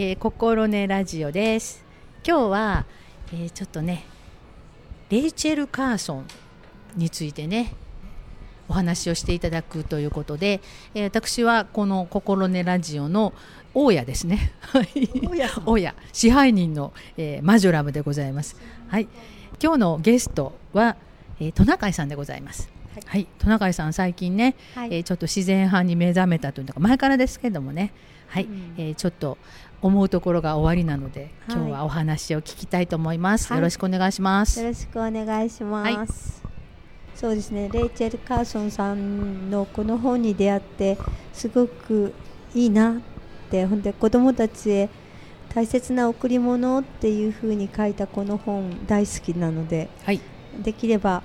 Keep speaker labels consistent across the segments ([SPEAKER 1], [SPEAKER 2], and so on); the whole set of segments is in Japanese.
[SPEAKER 1] えー、心根ラジオです。今日は、えー、ちょっとねレイチェル・カーソンについてねお話をしていただくということで、えー、私はこの心根ラジオの大家ですね。大家 支配人の、えー、マジョラムでございます。はい。今日のゲストは、えー、トナカイさんでございますはい、はい、トナカイさん最近ね、はい、えー、ちょっと自然派に目覚めたというのが前からですけどもね。はい、うん、えー、ちょっと思うところが終わりなので、今日はお話を聞きたいと思います、はい、よろしくお願いします。
[SPEAKER 2] よろしくお願いします、そうですねレイチェル・カーソンさんのこの本に出会ってすごくいいなってほんで子供たちへ大切な贈り物っていうふうに書いたこの本大好きなので、はい、できれば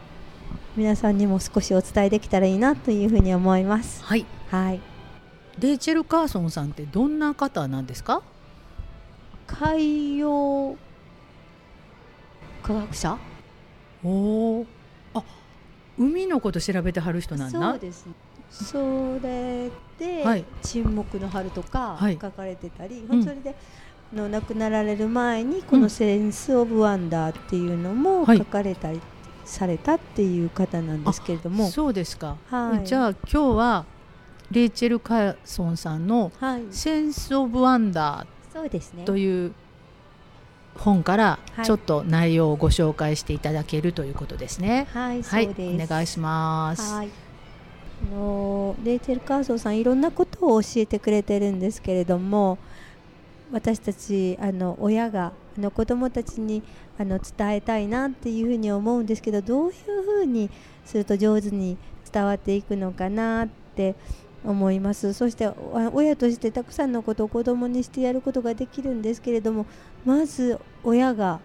[SPEAKER 2] 皆さんにも少しお伝えできたらいいなというふうに思います。
[SPEAKER 1] はい、はい、レイチェル・カーソンさんってどんな方なんですか？
[SPEAKER 2] 海洋科学者？
[SPEAKER 1] おおあ海のこと調べてはる人なんだ。
[SPEAKER 2] そうです。それで、はい、沈黙の春とか書かれてたり、はい、それで、の亡くなられる前にこの「センス・オブ・ワンダー」っていうのも書かれたりされたっていう方なんですけれども、
[SPEAKER 1] そうですか、はい、じゃあ今日はレイチェル・カーソンさんの「センス・オブ・ワンダー」という本からちょっと内容をご紹介していただけるということですね。
[SPEAKER 2] はい、はい、お
[SPEAKER 1] 願いします。はい、
[SPEAKER 2] あのレイチェル・カーソンさんいろんなことを教えてくれてるんですけれども私たちあの親があの子どもたちにあの伝えたいなっていうふうに思うんですけどどういうふうにすると上手に伝わっていくのかなって思います。そして親としてたくさんのことを子供にしてやることができるんですけれどもまず親が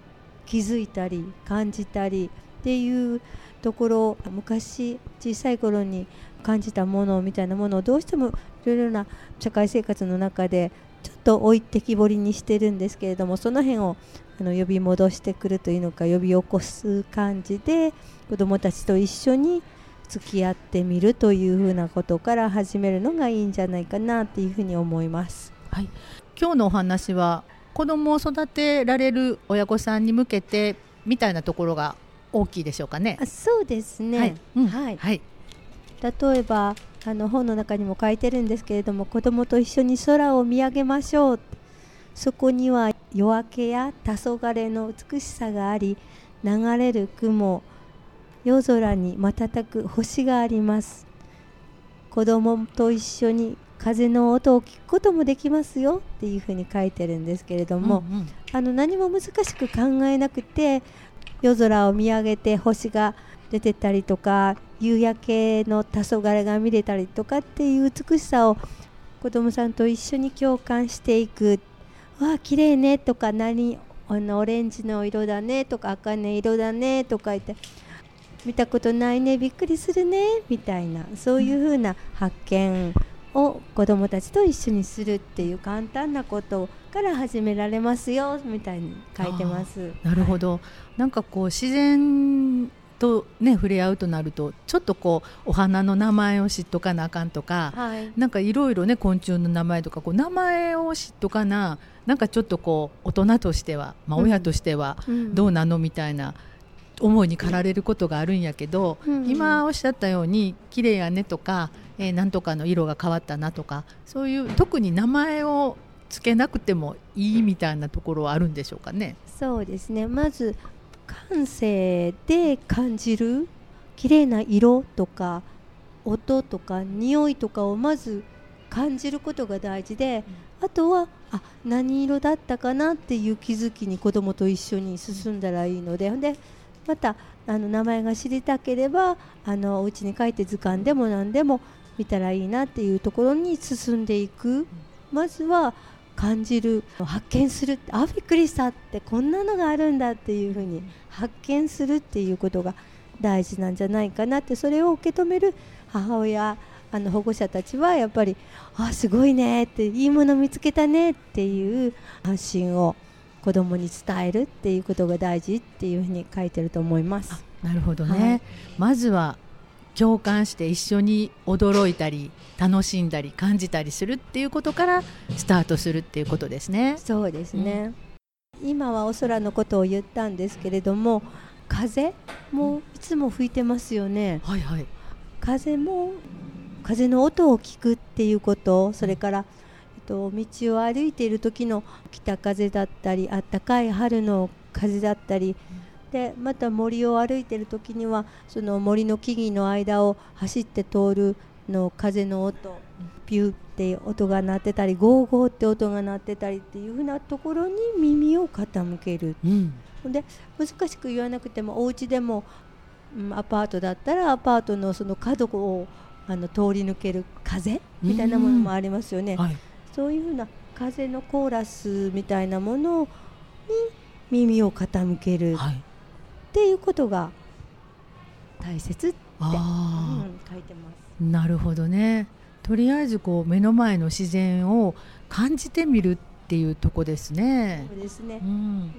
[SPEAKER 2] 気づいたり感じたりっていうところ昔小さい頃に感じたものみたいなものをどうしてもいろいろな社会生活の中でちょっと置いてきぼりにしてるんですけれどもその辺をあの呼び戻してくるというのか呼び起こす感じで子どもたちと一緒に付き合ってみるというふうなことから始めるのがいいんじゃないかなというふうに思います。
[SPEAKER 1] はい、今日のお話は子どもを育てられる親御さんに向けてみたいなところが大きいでしょうかね。
[SPEAKER 2] あそうですね、はい。うん、はい、はい、例えばあの本の中にも書いてるんですけれども子どもと一緒に空を見上げましょう。そこには夜明けや黄昏の美しさがあり流れる雲夜空に瞬く星があります。子供と一緒に風の音を聞くこともできますよっていうふうに書いてるんですけれども、うんうん、あの何も難しく考えなくて夜空を見上げて星が出てたりとか夕焼けの黄昏が見れたりとかっていう美しさを子供さんと一緒に共感していく「わあ綺麗ね」とか何あのオレンジの色だねとか赤ね色だねとか言って見たことないねびっくりするねみたいなそういうふうな発見を子どもたちと一緒にするっていう簡単なことから始められますよみたいに書いてます。
[SPEAKER 1] なるほど、はい、なんかこう自然とね触れ合うとなるとちょっとこうお花の名前を知っとかなあかんとか、はい、なんかいろいろね昆虫の名前とかこう名前を知っとかななんかちょっとこう大人としては、まあ、親としてはどうなのみたいな。思いに駆られることがあるんやけど、うんうん、今おっしゃったように綺麗やねとか、えー、なんとかの色が変わったなとかそういう特に名前をつけなくてもいいみたいなところはあるんでしょうかね？
[SPEAKER 2] そうですねまず感性で感じる綺麗な色とか音とか匂いとかをまず感じることが大事で、うん、あとはあ何色だったかなっていう気づきに子供と一緒に進んだらいいので、でまたあの名前が知りたければあのお家に帰って図鑑でも何でも見たらいいなっていうところに進んでいく。まずは感じる発見するあびっくりしたってこんなのがあるんだっていうふうに発見するっていうことが大事なんじゃないかなってそれを受け止める母親あの保護者たちはやっぱりあすごいねっていいもの見つけたねっていう発信を子供に伝えるっていうことが大事っていうふうに書いてると思います。
[SPEAKER 1] なるほどね、はい、まずは共感して一緒に驚いたり楽しんだり感じたりするっていうことからスタートするっていうことですね。
[SPEAKER 2] そうですね、うん、今はお空のことを言ったんですけれども風もいつも吹いてますよね。
[SPEAKER 1] はいはい、
[SPEAKER 2] 風も風の音を聞くっていうことそれから、えっと、道を歩いている時の北風だったりあったかい春の風だったり、でまた森を歩いてる時にはその森の木々の間を走って通るの風の音ピューって音が鳴ってたりゴーゴーって音が鳴ってたりっていうふうなところに耳を傾ける、うん、で難しく言わなくてもお家でも、うん、アパートだったらアパートのその角をあの通り抜ける風みたいなものもありますよね、はい、そういうふうな風のコーラスみたいなものに耳を傾ける、はいっていうことが大切って、うん、書いてます。
[SPEAKER 1] なるほどね。とりあえずこう目の前の自然を感じてみるっていうとこですね。
[SPEAKER 2] そうですね。うん、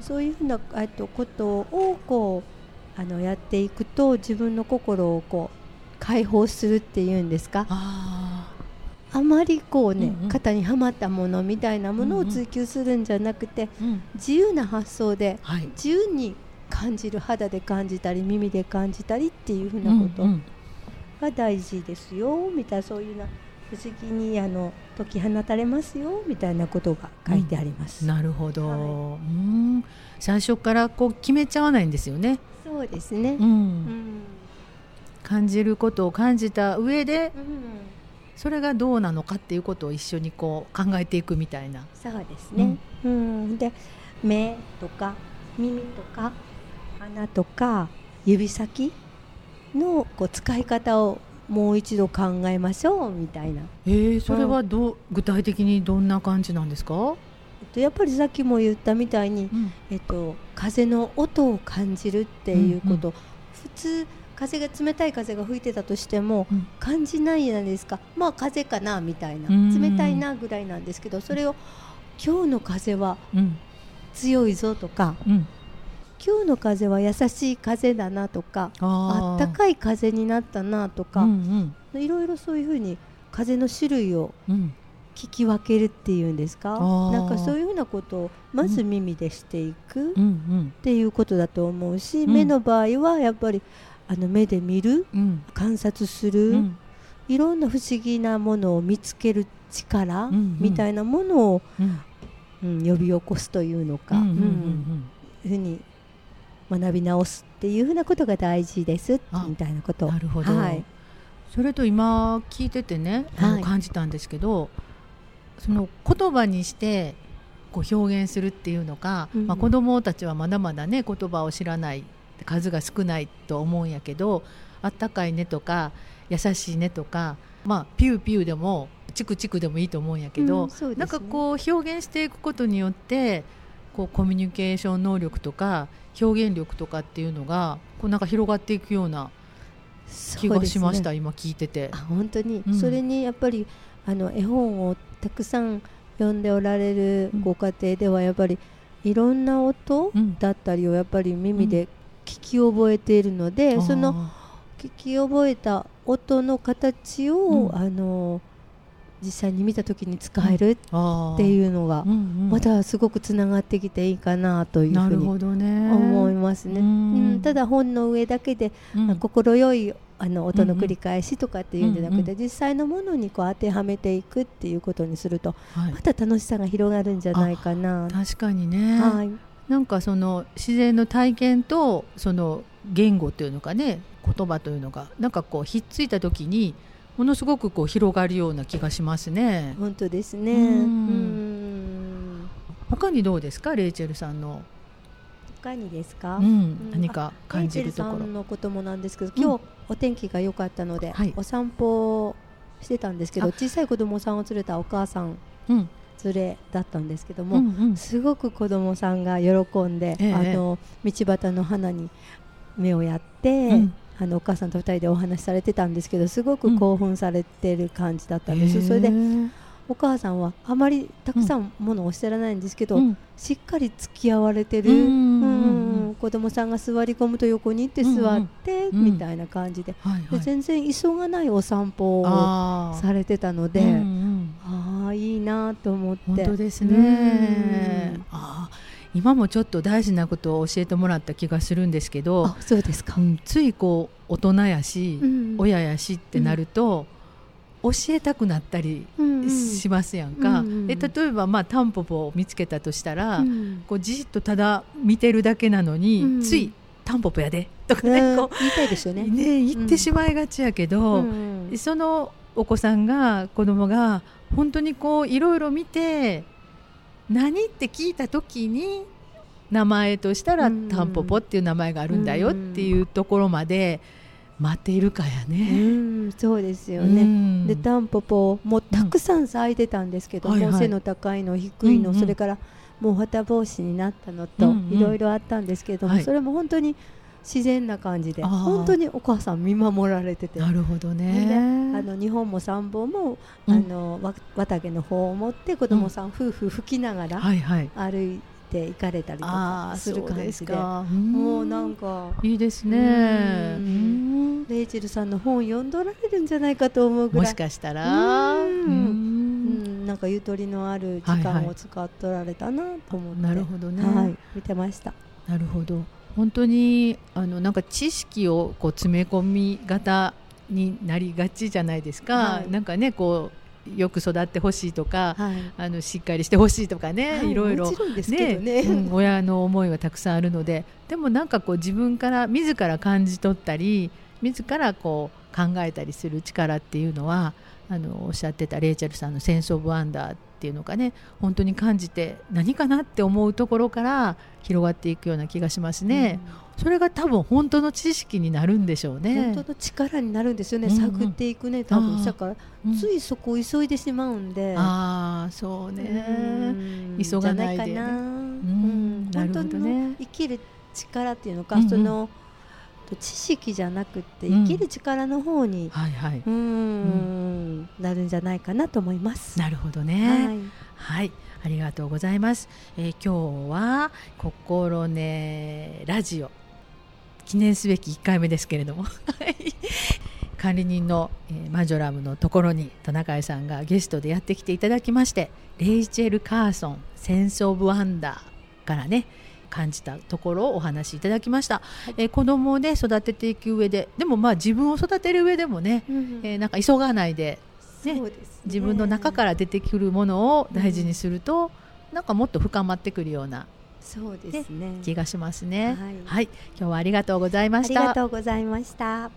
[SPEAKER 2] そういうふうなえっとことをこうあのやっていくと自分の心をこう解放するっていうんですか？ああまりこうね、うんうん、肩にはまったものみたいなものを追求するんじゃなくて、うんうん、自由な発想で、はい、自由に感じる肌で感じたり耳で感じたりっていうふうなことが大事ですよ、みたいなそういうな不思議にあの解き放たれますよみたいなことが書いてあります。
[SPEAKER 1] うん、なるほど、はい、うん。最初からこう決めちゃわないんですよね。
[SPEAKER 2] そうですね、うん、うん、
[SPEAKER 1] 感じることを感じた上で、うん、それがどうなのかっていうことを一緒にこう考えていくみたいな。
[SPEAKER 2] そうですね、うん、うん、で目とか耳とか鼻とか指先のこう使い方をもう一度考えましょうみたいな。
[SPEAKER 1] えー、それはど、うん、具体的にどんな感じなんですか？
[SPEAKER 2] えっとやっぱりさっきも言ったみたいに、うん、えっと風の音を感じるっていうこと、うんうん、普通風が冷たい風が吹いてたとしても、うん、感じないじゃないですか。まあ風かなみたいな冷たいなぐらいなんですけど、それを今日の風は強いぞとか。うん今日の風は優しい風だなとかあったかい風になったなとか、うんうん、いろいろそういうふうに風の種類を聞き分けるっていうんですか、うん、なんかそういうふうなことをまず耳でしていくっていうことだと思うし、うん、目の場合はやっぱりあの目で見る、うん、観察する、いろんな不思議なものを見つける力みたいなものを、うん。呼び起こすというのか、うん。ふうに学び直すっていうふうなことが大事ですみたいなこと。
[SPEAKER 1] なるほど、はい、それと今聞いててね、はい、感じたんですけどその言葉にしてこう表現するっていうのか、うん、まあ、子どもたちはまだまだね言葉を知らない数が少ないと思うんやけどあったかいねとか優しいねとか、まあ、ピューピューでもチクチクでもいいと思うんやけど、うんね、なんかこう表現していくことによってこうコミュニケーション能力とか表現力とかっていうのがこうなんか広がっていくような気がしました、ね、今聞いてて。
[SPEAKER 2] 本当に、うん、それにやっぱりあの絵本をたくさん読んでおられるご家庭ではやっぱりいろんな音だったりをやっぱり耳で聞き覚えているので、うん、その聞き覚えた音の形を、うん、あの実際に見た時に使えるっていうのがまたすごくつながってきていいかなというふうに思いますね。うん、ただ本の上だけで、うん、心よいあの音の繰り返しとかっていうんじゃなくて、実際のものにこう当てはめていくっていうことにすると、また楽しさが広がるんじゃないかな。
[SPEAKER 1] 確かにね、はい、なんかその自然の体験とその言語というのかね言葉というのがなんかこうひっついた時にものすごくこう広がるような気がしますね。
[SPEAKER 2] 本当ですね。うん。
[SPEAKER 1] 他にどうですか、レイチェルさんの。
[SPEAKER 2] 他にですか、
[SPEAKER 1] うん、何か感じるところ。
[SPEAKER 2] のこともなんですけど、今日お天気が良かったので、はい、お散歩してたんですけど、小さい子供さんを連れたお母さん。連れだったんですけども、うんうん、すごく子供さんが喜んで、えー、あの道端の花に目をやって、うん、あのお母さんと2人でお話しされてたんですけどすごく興奮されてる感じだったんです、うん、それでお母さんはあまりたくさんものをおっしゃらないんですけど、うん、しっかり付き合われてる、うん子供さんが座り込むと横に行って座って、うんうん、みたいな感じで。はいはい、で全然急がないお散歩をされてたので、うんうん、ああいいなと思って。
[SPEAKER 1] 本当ですね、あ今もちょっと大事なことを教えてもらった気がするんですけど
[SPEAKER 2] そうですか、
[SPEAKER 1] ついこう大人やし、親やしってなると、教えたくなったりしますやんか、うんうん、例えばまあタンポポを見つけたとしたら、うん、こうじっとただ見てるだけなのに、うん、つい「タンポポやで」とかね、こう
[SPEAKER 2] 言いたいですよね。
[SPEAKER 1] ね言ってしまいがちやけど、うん、そのお子さんが子供が本当にこういろいろ見て何って聞いた時に名前としたらタンポポっていう名前があるんだよっていうところまで。待っているかやね。う
[SPEAKER 2] ん、そうですよね。うん、でタンポポもたくさん咲いてたんですけども、うんはい。はい、背の高いの低いの、うんうん、それからもう旗帽子になったのと、いろいろあったんですけども、はい、それも本当に自然な感じで本当にお母さん見守られてて。
[SPEAKER 1] なるほどね。
[SPEAKER 2] あの日本も三本も、あの綿毛の方を持って子供さん、夫婦吹きながら歩いて行かれたりとかする感じで。もうなんか
[SPEAKER 1] いいですね。
[SPEAKER 2] レイチェルさんの本読んどられるんじゃないかと思うぐらい。
[SPEAKER 1] もしかしたら。
[SPEAKER 2] うん。なんかゆとりのある時間を使っとられたなと思って、
[SPEAKER 1] なるほどね、
[SPEAKER 2] はい、見てました。
[SPEAKER 1] なるほど本当にあのなんか知識をこう詰め込み型になりがちじゃないですか、はい、なんかねこうよく育ってほしいとか、はい、あのしっかりしてほしいとかね、はい、いろいろ。
[SPEAKER 2] ね、ね
[SPEAKER 1] うん、親の思いはたくさんあるので。でもなんかこう自分から自ら感じ取ったり自らこう考えたりする力っていうのはあのおっしゃってたレイチェルさんの「センス・オブ・ワンダー」っていうのがね本当に感じて何かなって思うところから広がっていくような気がしますね。うんそれが多分本当の知識になるんでしょうね。
[SPEAKER 2] 本当の力になるんですよね。うんうん、探っていくね、多分だから、ついそこを急いでしまうんで。
[SPEAKER 1] ああ、そうね。急がないで、ね、な。うん、
[SPEAKER 2] なるほどね。生きる力っていうのか、うんうん、その。知識じゃなくて生きる力の方に、うん、はいはい、うん、なるんじゃないかなと思います。
[SPEAKER 1] なるほどね。はい、はいありがとうございます。えー、今日は心ねラジオ記念すべき1回目ですけれども 管理人の、えー、マジョラムのところに田中さんがゲストでやってきていただきましてレイチェル・カーソン「センス・オブ・ワンダー」からね感じたところをお話しいただきました、はい、えー、子供をね育てていく上ででもまあ自分を育てる上でもね、うん、えー、なんか急がないでね、ね、自分の中から出てくるものを大事にすると、うん、なんかもっと深まってくるような
[SPEAKER 2] そうですね
[SPEAKER 1] 気がしますね、はい、はい、今日はありがとうございました。
[SPEAKER 2] ありがとうございました